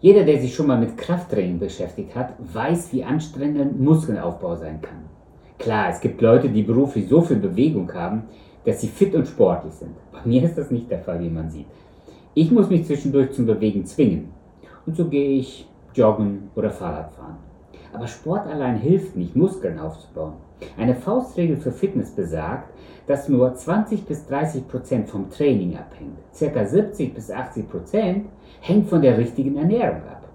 Jeder, der sich schon mal mit Krafttraining beschäftigt hat, weiß, wie anstrengend Muskelaufbau sein kann. Klar, es gibt Leute, die beruflich so viel Bewegung haben, dass sie fit und sportlich sind. Bei mir ist das nicht der Fall, wie man sieht. Ich muss mich zwischendurch zum Bewegen zwingen. Und so gehe ich joggen oder Fahrrad fahren. Aber Sport allein hilft nicht, Muskeln aufzubauen. Eine Faustregel für Fitness besagt, dass nur 20 bis 30 Prozent vom Training abhängt. Circa 70 bis 80 Prozent hängt von der richtigen Ernährung ab.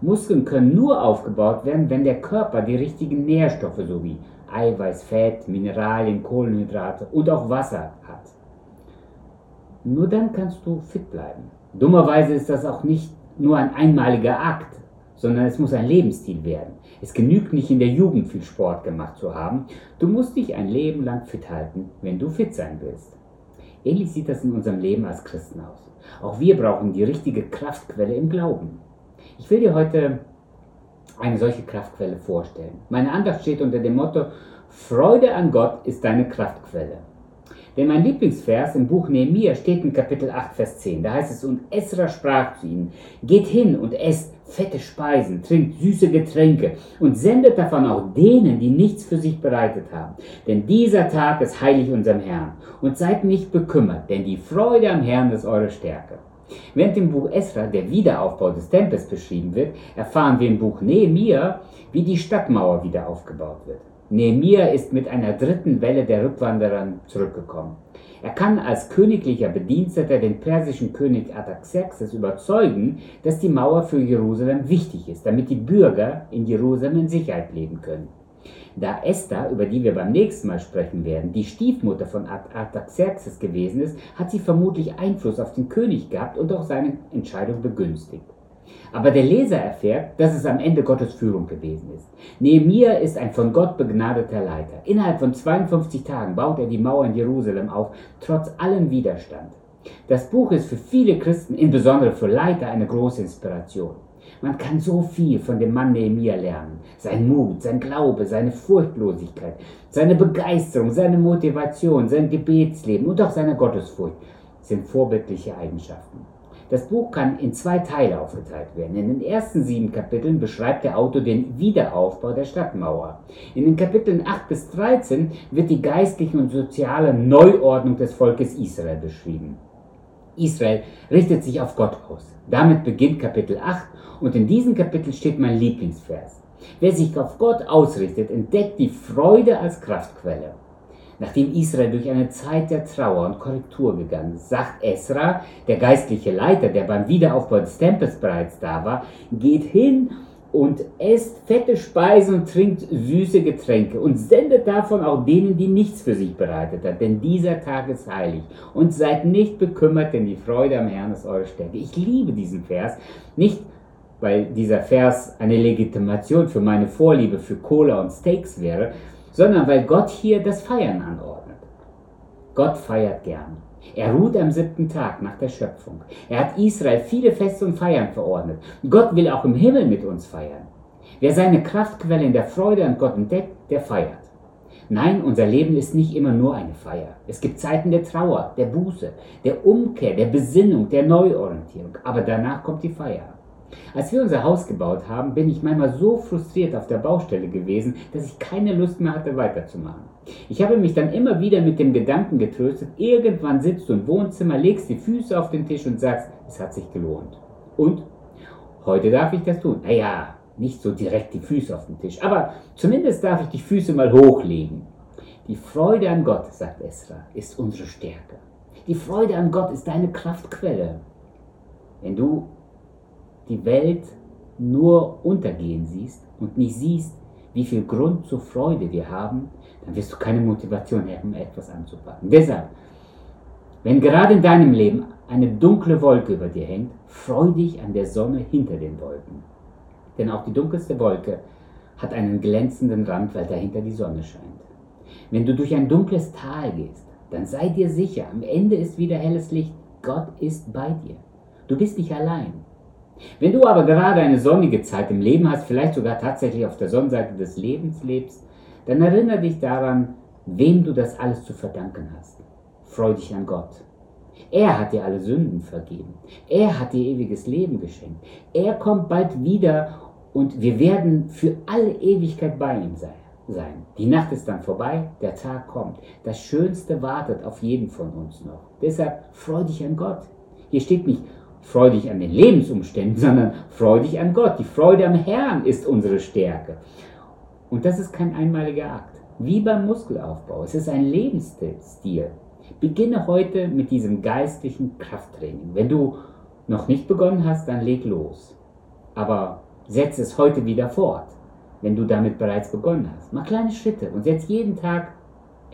Muskeln können nur aufgebaut werden, wenn der Körper die richtigen Nährstoffe sowie Eiweiß, Fett, Mineralien, Kohlenhydrate und auch Wasser hat. Nur dann kannst du fit bleiben. Dummerweise ist das auch nicht nur ein einmaliger Akt, sondern es muss ein Lebensstil werden. Es genügt nicht in der Jugend viel Sport gemacht zu haben. Du musst dich ein Leben lang fit halten, wenn du fit sein willst. Ähnlich sieht das in unserem Leben als Christen aus. Auch wir brauchen die richtige Kraftquelle im Glauben. Ich will dir heute eine solche Kraftquelle vorstellen. Meine Andacht steht unter dem Motto, Freude an Gott ist deine Kraftquelle. Denn mein Lieblingsvers im Buch Nehemiah steht in Kapitel 8, Vers 10. Da heißt es, und Esra sprach zu ihnen, geht hin und esst fette Speisen, trinkt süße Getränke und sendet davon auch denen, die nichts für sich bereitet haben. Denn dieser Tag ist heilig unserem Herrn. Und seid nicht bekümmert, denn die Freude am Herrn ist eure Stärke. Während im Buch Esra der Wiederaufbau des Tempels beschrieben wird, erfahren wir im Buch Nehemiah, wie die Stadtmauer wieder aufgebaut wird. Nehemia ist mit einer dritten Welle der Rückwanderer zurückgekommen. Er kann als königlicher Bediensteter den persischen König Artaxerxes überzeugen, dass die Mauer für Jerusalem wichtig ist, damit die Bürger in Jerusalem in Sicherheit leben können. Da Esther, über die wir beim nächsten Mal sprechen werden, die Stiefmutter von Artaxerxes gewesen ist, hat sie vermutlich Einfluss auf den König gehabt und auch seine Entscheidung begünstigt. Aber der Leser erfährt, dass es am Ende Gottes Führung gewesen ist. Nehemiah ist ein von Gott begnadeter Leiter. Innerhalb von 52 Tagen baut er die Mauer in Jerusalem auf, trotz allem Widerstand. Das Buch ist für viele Christen, insbesondere für Leiter, eine große Inspiration. Man kann so viel von dem Mann Nehemiah lernen. Sein Mut, sein Glaube, seine Furchtlosigkeit, seine Begeisterung, seine Motivation, sein Gebetsleben und auch seine Gottesfurcht sind vorbildliche Eigenschaften. Das Buch kann in zwei Teile aufgeteilt werden. In den ersten sieben Kapiteln beschreibt der Autor den Wiederaufbau der Stadtmauer. In den Kapiteln 8 bis 13 wird die geistliche und soziale Neuordnung des Volkes Israel beschrieben. Israel richtet sich auf Gott aus. Damit beginnt Kapitel 8 und in diesem Kapitel steht mein Lieblingsvers. Wer sich auf Gott ausrichtet, entdeckt die Freude als Kraftquelle. Nachdem Israel durch eine Zeit der Trauer und Korrektur gegangen ist, sagt Esra, der geistliche Leiter, der beim Wiederaufbau des Tempels bereits da war, geht hin und esst fette Speisen und trinkt süße Getränke und sendet davon auch denen, die nichts für sich bereitet hat, denn dieser Tag ist heilig. Und seid nicht bekümmert, denn die Freude am Herrn ist eure Stärke. Ich liebe diesen Vers, nicht weil dieser Vers eine Legitimation für meine Vorliebe für Cola und Steaks wäre, sondern weil Gott hier das Feiern anordnet. Gott feiert gern. Er ruht am siebten Tag nach der Schöpfung. Er hat Israel viele Feste und Feiern verordnet. Gott will auch im Himmel mit uns feiern. Wer seine Kraftquelle in der Freude an Gott entdeckt, der feiert. Nein, unser Leben ist nicht immer nur eine Feier. Es gibt Zeiten der Trauer, der Buße, der Umkehr, der Besinnung, der Neuorientierung. Aber danach kommt die Feier. Als wir unser Haus gebaut haben, bin ich manchmal so frustriert auf der Baustelle gewesen, dass ich keine Lust mehr hatte, weiterzumachen. Ich habe mich dann immer wieder mit dem Gedanken getröstet, irgendwann sitzt du im Wohnzimmer, legst die Füße auf den Tisch und sagst, es hat sich gelohnt. Und heute darf ich das tun. Naja, nicht so direkt die Füße auf den Tisch, aber zumindest darf ich die Füße mal hochlegen. Die Freude an Gott, sagt Esra, ist unsere Stärke. Die Freude an Gott ist deine Kraftquelle. Wenn du die Welt nur untergehen siehst und nicht siehst, wie viel Grund zur Freude wir haben, dann wirst du keine Motivation haben, etwas anzupacken. Deshalb, wenn gerade in deinem Leben eine dunkle Wolke über dir hängt, freu dich an der Sonne hinter den Wolken. Denn auch die dunkelste Wolke hat einen glänzenden Rand, weil dahinter die Sonne scheint. Wenn du durch ein dunkles Tal gehst, dann sei dir sicher, am Ende ist wieder helles Licht. Gott ist bei dir. Du bist nicht allein. Wenn du aber gerade eine sonnige Zeit im Leben hast, vielleicht sogar tatsächlich auf der Sonnenseite des Lebens lebst, dann erinnere dich daran, wem du das alles zu verdanken hast. Freu dich an Gott. Er hat dir alle Sünden vergeben. Er hat dir ewiges Leben geschenkt. Er kommt bald wieder und wir werden für alle Ewigkeit bei ihm sein. Die Nacht ist dann vorbei, der Tag kommt. Das Schönste wartet auf jeden von uns noch. Deshalb freu dich an Gott. Hier steht nicht, freu dich an den Lebensumständen, sondern freu dich an Gott. Die Freude am Herrn ist unsere Stärke. Und das ist kein einmaliger Akt. Wie beim Muskelaufbau. Es ist ein Lebensstil. Beginne heute mit diesem geistlichen Krafttraining. Wenn du noch nicht begonnen hast, dann leg los. Aber setz es heute wieder fort, wenn du damit bereits begonnen hast. Mach kleine Schritte und setz jeden Tag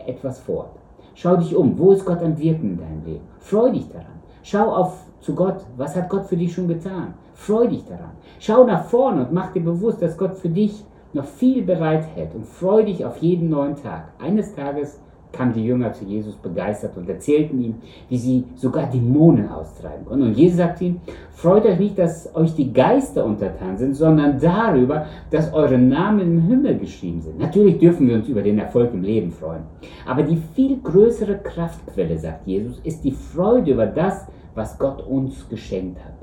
etwas fort. Schau dich um, wo ist Gott am Wirken in deinem Leben? Freu dich daran. Schau auf zu Gott, was hat Gott für dich schon getan? Freu dich daran. Schau nach vorne und mach dir bewusst, dass Gott für dich noch viel bereithält und freu dich auf jeden neuen Tag. Eines Tages kamen die Jünger zu Jesus begeistert und erzählten ihm, wie sie sogar Dämonen austreiben konnten. Und Jesus sagte ihnen, freut euch nicht, dass euch die Geister untertan sind, sondern darüber, dass eure Namen im Himmel geschrieben sind. Natürlich dürfen wir uns über den Erfolg im Leben freuen. Aber die viel größere Kraftquelle, sagt Jesus, ist die Freude über das, was Gott uns geschenkt hat.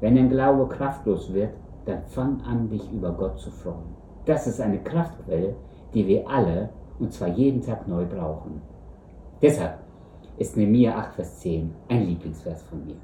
Wenn dein Glaube kraftlos wird, dann fang an, dich über Gott zu freuen. Das ist eine Kraftquelle, die wir alle und zwar jeden Tag neu brauchen. Deshalb ist Nehemiah 8, Vers 10 ein Lieblingsvers von mir.